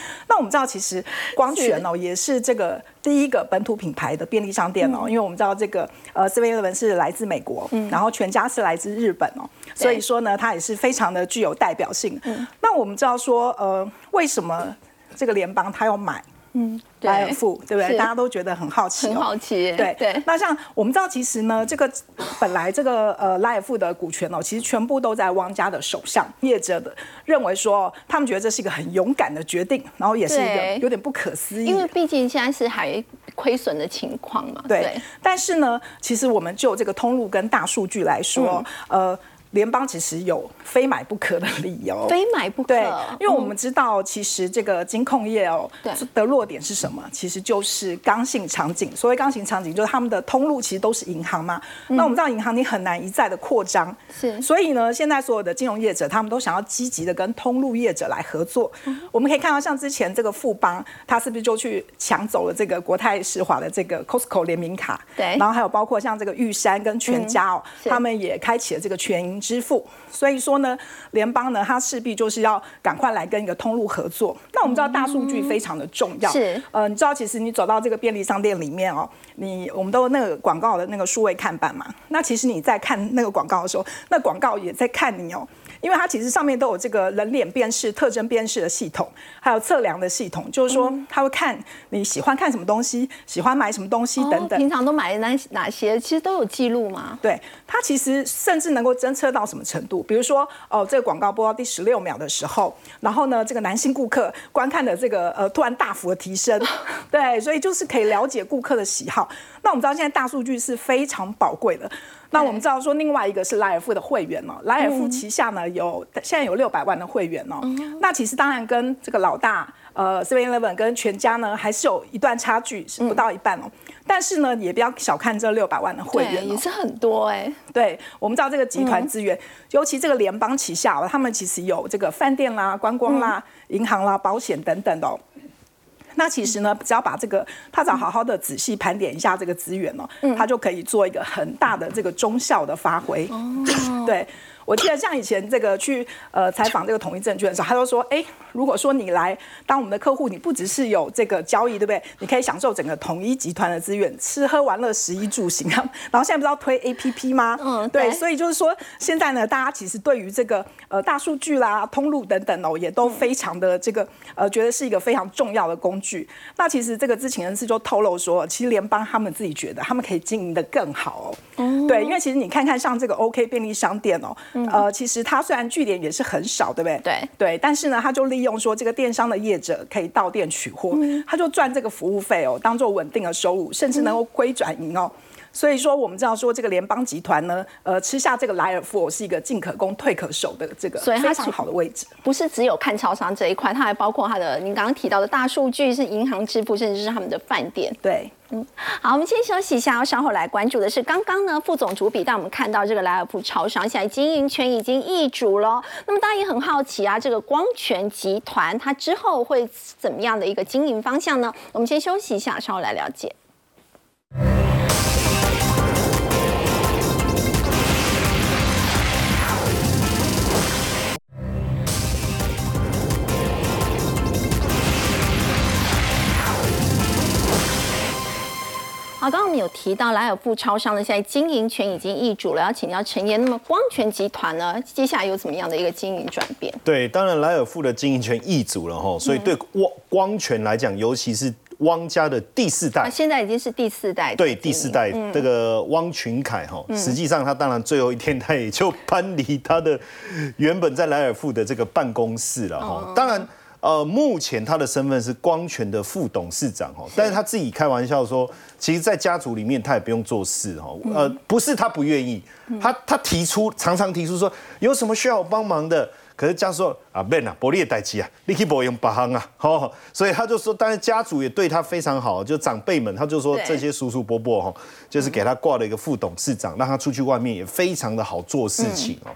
S5: 那我们知道，其实光泉哦也是这个第一个本土品牌的便利商店哦，因为我们知道这个呃，Seven Eleven 是来自美国，嗯然后全家是来自日本哦，所以说呢，它也是非常的具有代表性。那我们知道说，呃，为什么这个联邦它要买？嗯，莱尔富对不对？大家都觉得很好奇，
S1: 很好奇。
S5: 对对。那像我们知道，其实呢，这个本来这个呃莱尔富的股权哦，其实全部都在汪家的手上。业者的认为说，他们觉得这是一个很勇敢的决定，然后也是一个有点不可思议。
S1: 因为毕竟现在是还亏损的情况嘛。
S5: 对。但是呢，其实我们就这个通路跟大数据来说，呃。联邦其实有非买不可的理由，
S1: 非买不可。
S5: 对，因为我们知道，其实这个金控业哦，的弱点是什么？其实就是刚性场景。所谓刚性场景，就是他们的通路其实都是银行嘛。那我们知道，银行你很难一再的扩张，
S1: 是。
S5: 所以呢，现在所有的金融业者，他们都想要积极的跟通路业者来合作。我们可以看到，像之前这个富邦，他是不是就去抢走了这个国泰世华的这个 Costco 联名卡？
S1: 对。
S5: 然后还有包括像这个玉山跟全家哦，他们也开启了这个全银。支付，所以说呢，联邦呢，它势必就是要赶快来跟一个通路合作。那我们知道大数据非常的重要，
S1: 是，
S5: 呃，你知道其实你走到这个便利商店里面哦，你我们都那个广告的那个数位看板嘛，那其实你在看那个广告的时候，那广告也在看你哦。因为它其实上面都有这个人脸辨识、特征辨识的系统，还有测量的系统，就是说它会看你喜欢看什么东西，喜欢买什么东西等等。
S1: 平常都买哪哪些，其实都有记录吗？
S5: 对，它其实甚至能够侦测到什么程度？比如说，哦，这个广告播到第十六秒的时候，然后呢，这个男性顾客观看的这个呃突然大幅的提升，对，所以就是可以了解顾客的喜好。那我们知道现在大数据是非常宝贵的。那我们知道说，另外一个是莱尔富的会员哦，莱尔富旗下呢有现在有六百万的会员哦。那其实当然跟这个老大。呃 Seven Eleven 跟全家呢还是有一段差距，是不到一半哦。但是呢，也不要小看这六百万的会员、哦，
S1: 也是很多哎、
S5: 对，我们知道这个集团资源，尤其这个联邦旗下哦，他们其实有这个饭店啦、观光啦、银行啦、保险等等的、哦。那其实呢，只要把这个他只要好好的仔细盘点一下这个资源哦，他就可以做一个很大的这个中效的发挥。对。我记得像以前这个去呃采访这个统一证券的时候，他就说，哎，如果说你来当我们的客户，你不只是有这个交易，对不对？你可以享受整个统一集团的资源，吃喝玩乐、食衣住行啊。然后现在不是要推 A P P 吗？
S1: 嗯
S5: 对，
S1: 对
S5: 所以就是说，现在呢，大家其实对于这个呃大数据啦、通路等等哦，也都非常的这个呃，觉得是一个非常重要的工具。那其实这个知情人士就透露说，其实联邦他们自己觉得他们可以经营的更好哦。对，因为其实你看看像这个 OK 便利商店哦，呃，其实它虽然据点也是很少，对不对？
S1: 对
S5: 对，但是呢，他就利用说这个电商的业者可以到店取货，他就赚这个服务费哦，当做稳定的收入，甚至能够归转盈哦。所以说，我们知道说这个联邦集团呢，呃，吃下这个莱尔富是一个进可攻退可守的这个
S1: 所以它
S5: 非常好的位置。
S1: 不是只有看超商这一块，它还包括它的您刚刚提到的大数据，是银行支付，甚至是他们的饭店。
S5: 对，嗯
S1: 好，我们先休息一下，稍后来关注的是刚刚呢，副总主笔带我们看到这个莱尔富超商现在经营权已经易主了。那么大家也很好奇啊，这个光泉集团它之后会怎么样的一个经营方向呢？我们先休息一下，稍后来了解。好，刚刚我们有提到莱尔富超商呢，现在经营权已经易主了，要请教陈岩。那么光泉集团呢，接下来有怎么样的一个经营转变？
S3: 对，当然莱尔富的经营权易主了哈，所以对光光泉来讲，尤其是汪家的第四代
S1: 啊，，现在已经是第四代的
S3: 对第四代这个汪群凯哈，实际上他当然最后一天他也就搬离他的原本在莱尔富的这个办公室了哈。当然。呃，目前他的身份是光泉的副董事长哈，但是他自己开玩笑说，其实，在家族里面他也不用做事哈，呃，不是他不愿意，他他提出常常提出说有什么需要我帮忙的，可是家属说啊，Ben 啊，伯利也代机啊，你可以不用把行啊，好，所以他就说，当然家族也对他非常好，就长辈们，他就说
S1: 对
S3: 这些叔叔伯伯哈，就是给他挂了一个副董事长，让他出去外面也非常的好做事情哦。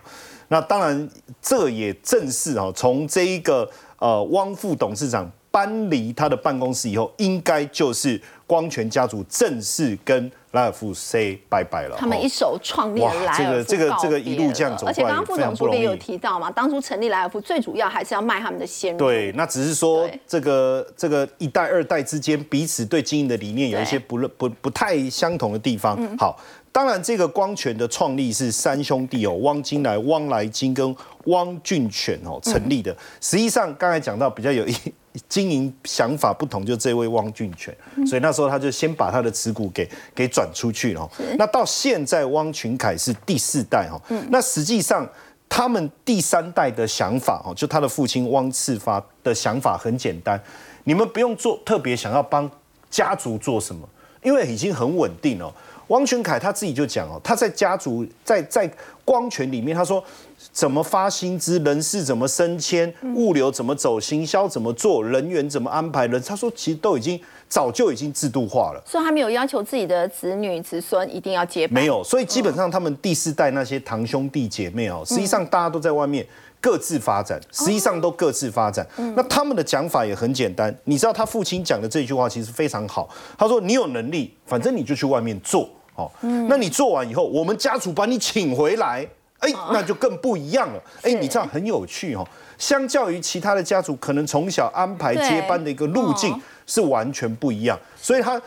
S3: 那当然，这也正是哦，从这一个呃汪副董事长搬离他的办公室以后，应该就是光泉家族正式跟莱尔夫 say 拜拜了。哦
S1: 他们一手创立了
S3: 哇
S1: 莱尔
S3: 这个
S1: 富
S3: 这个这个一路这样走
S1: 了而且刚刚副总主笔有提到嘛，当初成立莱尔夫最主要还是要卖他们的鲜肉。
S3: 对，那只是说
S1: 对
S3: 这个这个一代二代之间彼此对经营的理念有一些不不太相同的地方。好，当然这个光权的创立是三兄弟哦，汪金来、汪来金跟汪俊全哦成立的。实际上刚才讲到比较有一。经营想法不同，就这位汪俊全，所以那时候他就先把他的持股给给转出去了哦。那到现在，汪群凯是第四代哈，那实际上他们第三代的想法哦，就他的父亲汪次发的想法很简单，你们不用做特别想要帮家族做什么，因为已经很稳定了。汪群凯他自己就讲哦，他在家族在在光权里面，他说怎么发薪资，人事怎么升迁，物流怎么走，行销怎么做，人员怎么安排人，他说其实都已经早就已经制度化了。
S1: 所以他没有要求自己的子女子孙一定要接班。
S3: 没有，所以基本上他们第四代那些堂兄弟姐妹哦，实际上大家都在外面各自发展，实际上都各自发展。那他们的讲法也很简单，你知道他父亲讲的这句话其实非常好，他说你有能力，反正你就去外面做哦，那你做完以后，我们家族把你请回来。哎，那就更不一样了。哎，你这样很有趣哦。相较于其他的家族，可能从小安排接班的一个路径是完全不一样，所以他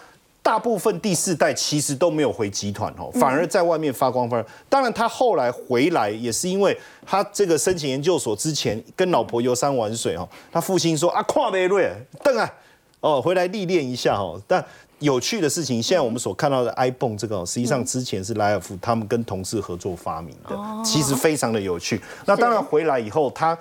S3: 大部分第四代其实都没有回集团哦，反而在外面发光发热。当然，他后来回来也是因为他这个申请研究所之前跟老婆游山玩水哦，他父亲说啊，跨梅瑞邓啊，哦，回来历练一下哦，但。有趣的事情，现在我们所看到的 iPhone 这个，实际上之前是莱尔夫他们跟同事合作发明的，其实非常的有趣。那当然回来以后，他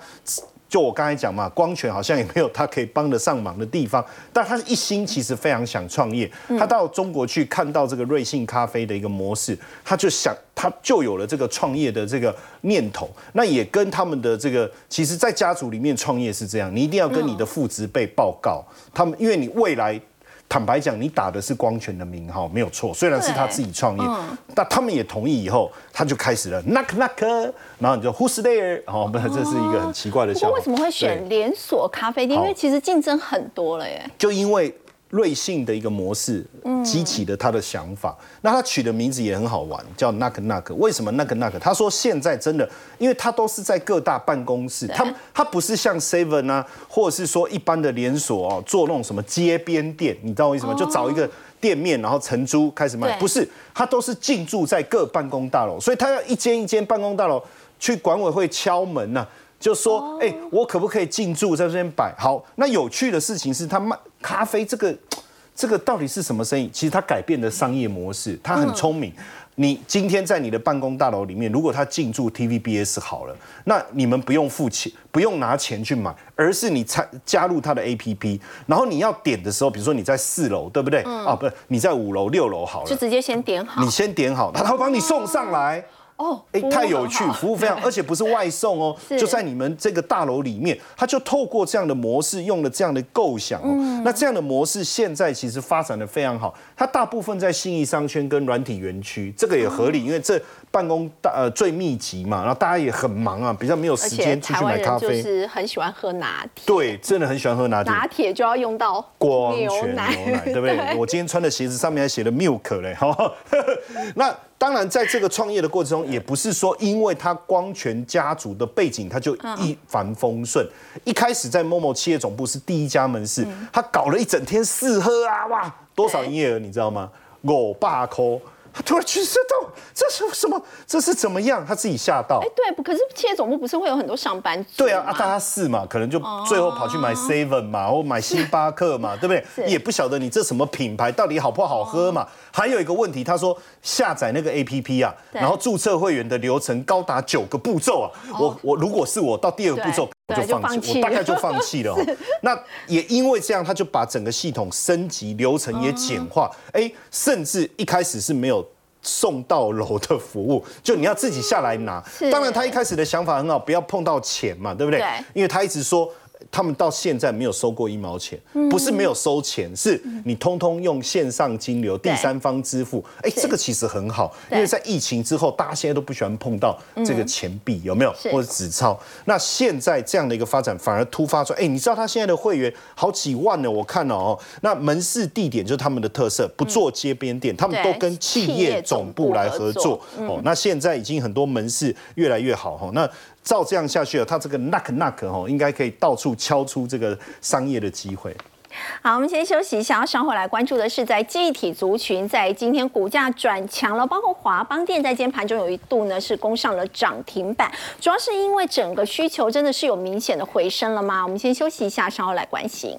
S3: 就我刚才讲嘛，光泉好像也没有他可以帮得上忙的地方，但他一心其实非常想创业。他到中国去看到这个瑞幸咖啡的一个模式，他就想，他就有了这个创业的这个念头。那也跟他们的这个，其实，在家族里面创业是这样，你一定要跟你的父执辈报告，他们因为你未来。坦白讲，你打的是光权的名号，没有错。虽然是他自己创业，但他们也同意以后，他就开始了 knock knock，然后你就 who's there？哦，不，这是一个很奇怪的。
S1: 不过为什么会选连锁咖啡店？因为其实竞争很多了耶。
S3: 就因为。瑞幸的一个模式，激起了他的想法。那他取的名字也很好玩，叫 Knock Knock。为什么 Knock Knock？他说现在真的，因为他都是在各大办公室，他他不是像 Seven 啊，或者是说一般的连锁哦，做那种什么街边店，你知道为什么？就找一个店面，然后承租开始卖。不是，他都是进驻在各办公大楼，所以他要一间一间办公大楼去管委会敲门呐。就说，哎，我可不可以进驻在这边摆？好，那有趣的事情是他卖咖啡，这个这个到底是什么生意？其实他改变了商业模式，他很聪明。你今天在你的办公大楼里面，如果他进驻 TVBS 好了，那你们不用付钱，不用拿钱去买，而是你参加入他的 APP，然后你要点的时候，比如说你在四楼，对不对？啊，不是，你在五楼、六楼好了，
S1: 就直接先点好，
S3: 你先点好，他他会帮你送上来。哦，哎，太有趣，服务非常，而且不是外送哦，就在你们这个大楼里面，他就透过这样的模式，用了这样的构想哦。那这样的模式现在其实发展的非常好，它大部分在信义商圈跟软体园区，这个也合理，因为这办公大呃最密集嘛，然后大家也很忙啊，比较没有时间出去买咖啡，
S1: 就是很喜欢喝拿铁，
S3: 对，真的很喜欢喝拿铁，
S1: 拿铁就要用到
S3: 光泉牛奶，对不对？我今天穿的鞋子上面还写了 milk 嘞，好，那。当然，在这个创业的过程中，也不是说因为他光泉家族的背景，他就一帆风顺。一开始在某某企业总部是第一家门市，他搞了一整天试喝啊，哇，多少营业额你知道吗？五百块。他突然去知道这是什么？这是怎么样？他自己吓到。
S1: 哎，对，可是企业总部不是会有很多上班族？
S3: 对啊，啊，大家是嘛？可能就最后跑去买 Seven 嘛，或买星巴克嘛，对不对？也不晓得你这什么品牌到底好不好喝嘛。还有一个问题，他说下载那个 APP 啊，然后注册会员的流程高达九个步骤啊。我我如果是我到第二个步骤我就放弃，我大概就放弃了。那也因为这样，他就把整个系统升级，流程也简化。哎，甚至一开始是没有。送到楼的服务，就你要自己下来拿。当然，他一开始的想法很好，不要碰到钱嘛，对不对？因为他一直说。他们到现在没有收过一毛钱，不是没有收钱，是你通通用线上金流、第三方支付。哎，这个其实很好，因为在疫情之后，大家现在都不喜欢碰到这个钱币，有没有？或者纸钞？那现在这样的一个发展，反而突发出来。哎，你知道他现在的会员好几万呢？我看了哦。那门市地点就是他们的特色，不做街边店，他们都跟企业总部来合作。哦，那现在已经很多门市越来越好哈。那照这样下去了，他这个 knock knock 哈，应该可以到处敲出这个商业的机会。
S1: 好，我们先休息一下，稍后来关注的是，在记忆体族群在今天股价转强了，包括华邦电在今天盘中有一度呢是攻上了涨停板，主要是因为整个需求真的是有明显的回升了吗？我们先休息一下，稍后来关心。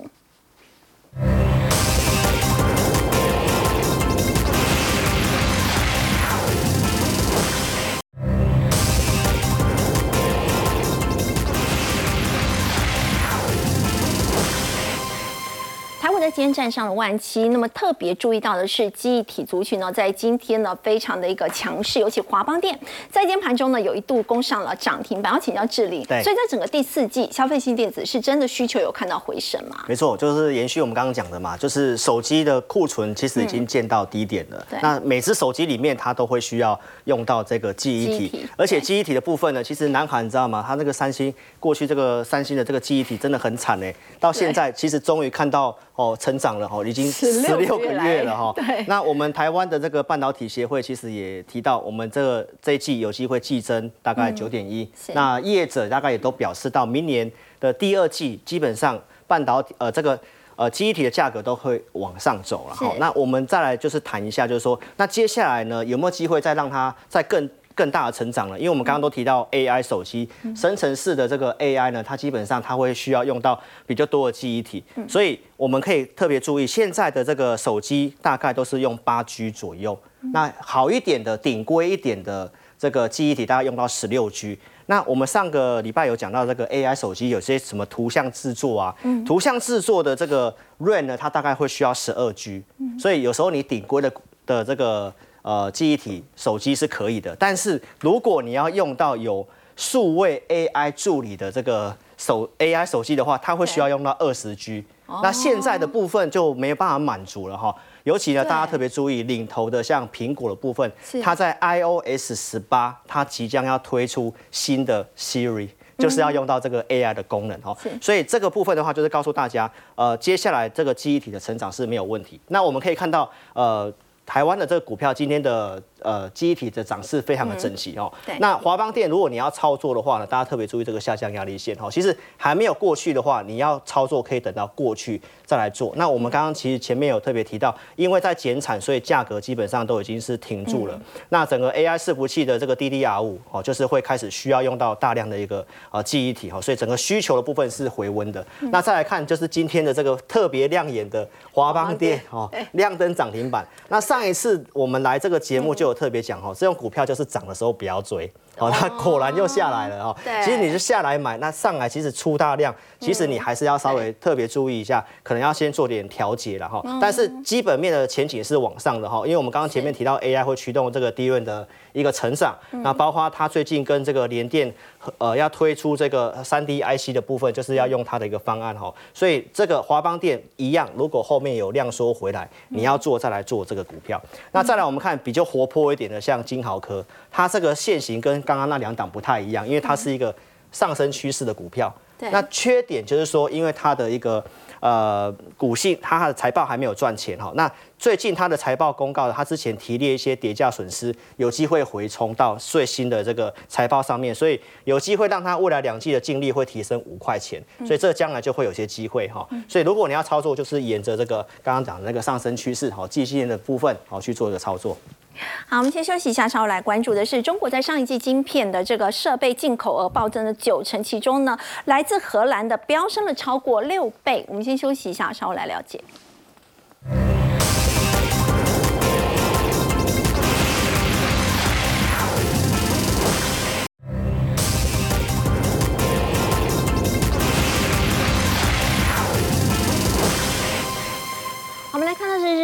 S1: 在今天站上了万七，那么特别注意到的是，记忆体族群呢，在今天呢非常的一个强势，尤其华邦电在今天盘中呢有一度攻上了涨停板。要请教智利，所以在整个第四季，消费性电子是真的需求有看到回升吗？
S4: 没错，就是延续我们刚刚讲的嘛，就是手机的库存其实已经见到低点了。那每只手机里面它都会需要用到这个记忆体，而且记忆体的部分呢，其实南韩你知道吗？它那个三星过去这个三星的这个记忆体真的很惨哎，到现在其实终于看到。哦，成长了哈，已经十六个月了哈。那我们台湾的这个半导体协会其实也提到，我们这个这一季有机会季增大概九点一。那业者大概也都表示到，明年的第二季基本上半导体呃这个呃记忆体的价格都会往上走了哈。那我们再来就是谈一下，就是说那接下来呢有没有机会再让它再更？更大的成长了，因为我们刚刚都提到 AI 手机生成式的这个 AI 呢，它基本上它会需要用到比较多的记忆体，所以我们可以特别注意现在的这个手机大概都是用八 G 左右，那好一点的顶规一点的这个记忆体大概用到十六 G，那我们上个礼拜有讲到这个 AI 手机有些什么图像制作啊，图像制作的这个 RAM 呢，它大概会需要十二 G，所以有时候你顶规的的这个呃记忆体手机是可以的，但是如果你要用到有数位 AI 助理的这个手 AI 手机的话，它会需要用到二十 G。那现在的部分就没有办法满足了哈。尤其呢，大家特别注意领头的像苹果的部分，它在 iOS 十八，它即将要推出新的 Siri，就是要用到这个 AI 的功能哈。所以这个部分的话，就是告诉大家，呃，接下来这个记忆体的成长是没有问题。那我们可以看到，呃，台湾的这个股票今天的。呃，记忆体的涨势非常的整齐哦。
S1: 对。
S4: 那华邦电，如果你要操作的话呢，大家特别注意这个下降压力线哦。其实还没有过去的话，你要操作可以等到过去再来做。那我们刚刚其实前面有特别提到，因为在减产，所以价格基本上都已经是停住了。那整个 AI 伺服器的这个 DDR 五哦，就是会开始需要用到大量的一个呃记忆体哦，所以整个需求的部分是回温的。那再来看就是今天的这个特别亮眼的华邦电哦，亮灯涨停板。那上一次我们来这个节目就有特别讲哦，这种股票就是涨的时候不要追，哦，它果然又下来了哦。
S1: 对，
S4: 其实你是下来买，那上来其实出大量，其实你还是要稍微特别注意一下，可能要先做点调节了哈。但是基本面的前景是往上的哈，因为我们刚刚前面提到 AI 会驱动这个低润的一个成长，那包括它最近跟这个联电呃要推出这个三 D IC 的部分，就是要用它的一个方案哈。所以这个华邦电一样，如果后面有量缩回来，你要做再来做这个股票。那再来我们看比较活泼一点的。像金豪科，它这个线型跟刚刚那两档不太一样，因为它是一个上升趋势的股票。
S1: 对。
S4: 那缺点就是说，因为它的一个呃股性，它的财报还没有赚钱哈。那最近它的财报公告，它之前提列一些叠价损失，有机会回冲到最新的这个财报上面，所以有机会让它未来两季的净利会提升五块钱，所以这将来就会有些机会哈。所以如果你要操作，就是沿着这个刚刚讲的那个上升趋势哈，季线的部分好去做一个操作。
S1: 好，我们先休息一下，稍后来关注的是中国在上一季晶片的这个设备进口额暴增了九成，其中呢来自荷兰的飙升了超过六倍。我们先休息一下，稍后来了解。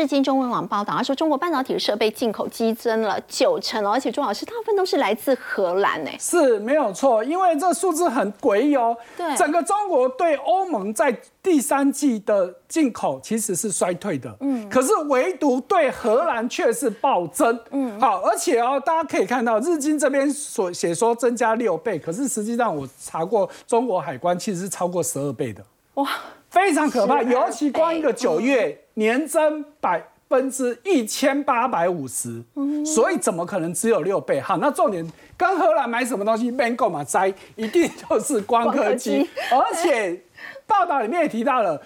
S1: 日经中文网报道，他说中国半导体设备进口激增了九成，而且钟老师大部分都是来自荷兰，呢。
S2: 是没有错，因为这数字很诡异哦。
S1: 对，
S2: 整个中国对欧盟在第三季的进口其实是衰退的，嗯，可是唯独对荷兰却是暴增，嗯，好，而且哦，大家可以看到日经这边所写说增加六倍，可是实际上我查过中国海关其实是超过十二倍的，哇。非常可怕，尤其光一个九月年增百分之一千八百五十，所以怎么可能只有六倍？好，那重点跟荷兰买什么东西 b a n g o 嘛摘，一定就是 光刻机，而且报道里面也提到了，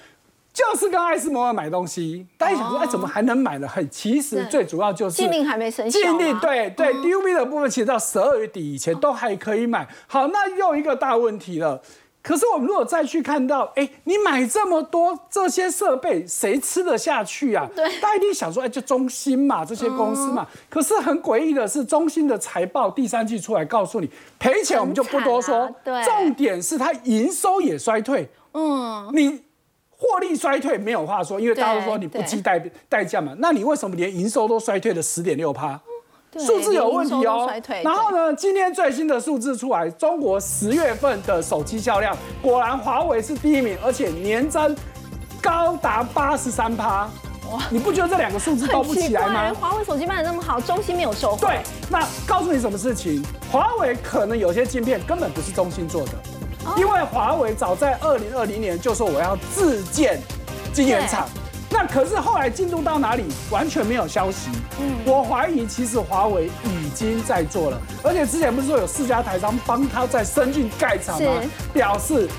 S2: 就是跟爱斯摩尔买东西。大家想说，哎，怎么还能买的？很，其实最主要就是
S1: 禁令还没生效，
S2: 禁令对对，DUV 的部分其实到十二月底以前都还可以买。好，那又一个大问题了。可是我们如果再去看到，哎，你买这么多这些设备，谁吃得下去啊？
S1: 对，
S2: 大家一定想说，哎，就中芯嘛，这些公司嘛。可是很诡异的是，中芯的财报第三季出来告诉你赔钱，我们就不多说。
S1: 对，
S2: 重点是它营收也衰退。嗯，你获利衰退没有话说，因为大家都说你不计代代价嘛。那你为什么连营收都衰退了十点六趴？数字有问题哦，然后呢？今天最新的数字出来，中国十月份的手机销量果然华为是第一名，而且年增高达八十三趴。哇，你不觉得这两个数字高不起来吗？
S1: 华为手机卖的那么好，中兴没有收获。
S2: 对，那告诉你什么事情？华为可能有些晶片根本不是中兴做的，因为华为早在二零二零年就说我要自建晶圆厂。那可是后来进度到哪里，完全没有消息。嗯，我怀疑其实华为已经在做了，而且之前不是说有四家台商帮他在深圳盖厂吗？表示。